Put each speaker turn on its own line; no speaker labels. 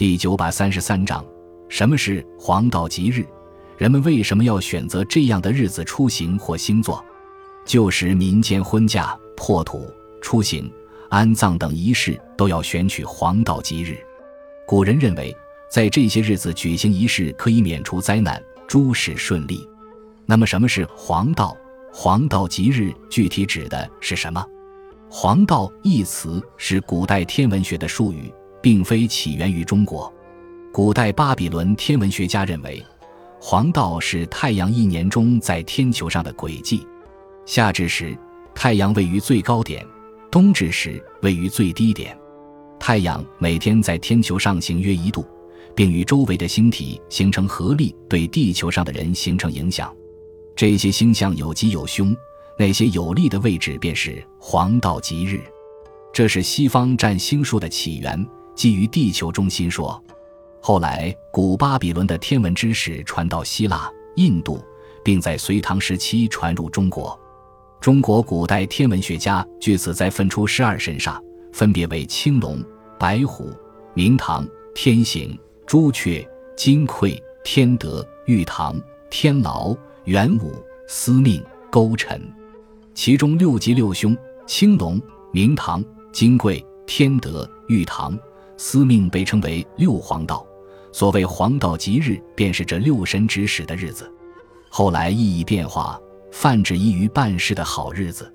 第九百三十三章：什么是黄道吉日？人们为什么要选择这样的日子出行或星座？旧时民间婚嫁、破土、出行、安葬等仪式都要选取黄道吉日。古人认为，在这些日子举行仪式可以免除灾难，诸事顺利。那么，什么是黄道？黄道吉日具体指的是什么？黄道一词是古代天文学的术语，并非起源于中国。古代巴比伦天文学家认为，黄道是太阳一年中在天球上的轨迹。夏至时，太阳位于最高点；冬至时，位于最低点。太阳每天在天球上行约一度，并与周围的星体形成合力，对地球上的人形成影响。这些星象有吉有凶。那些有利的位置便是黄道吉日，这是西方占星术的起源，基于地球中心说。后来，古巴比伦的天文知识传到希腊、印度，并在隋唐时期传入中国。中国古代天文学家据此再分出十二神煞，分别为青龙、白虎、明堂、天行、朱雀、金匮、天德、玉堂、天牢、元武、司命、勾陈。其中六吉六凶：青龙、明堂、金匮、天德、玉堂、司命被称为六黄道。所谓黄道吉日，便是这六神指使的日子。后来意义变化，泛指易于办事的好日子。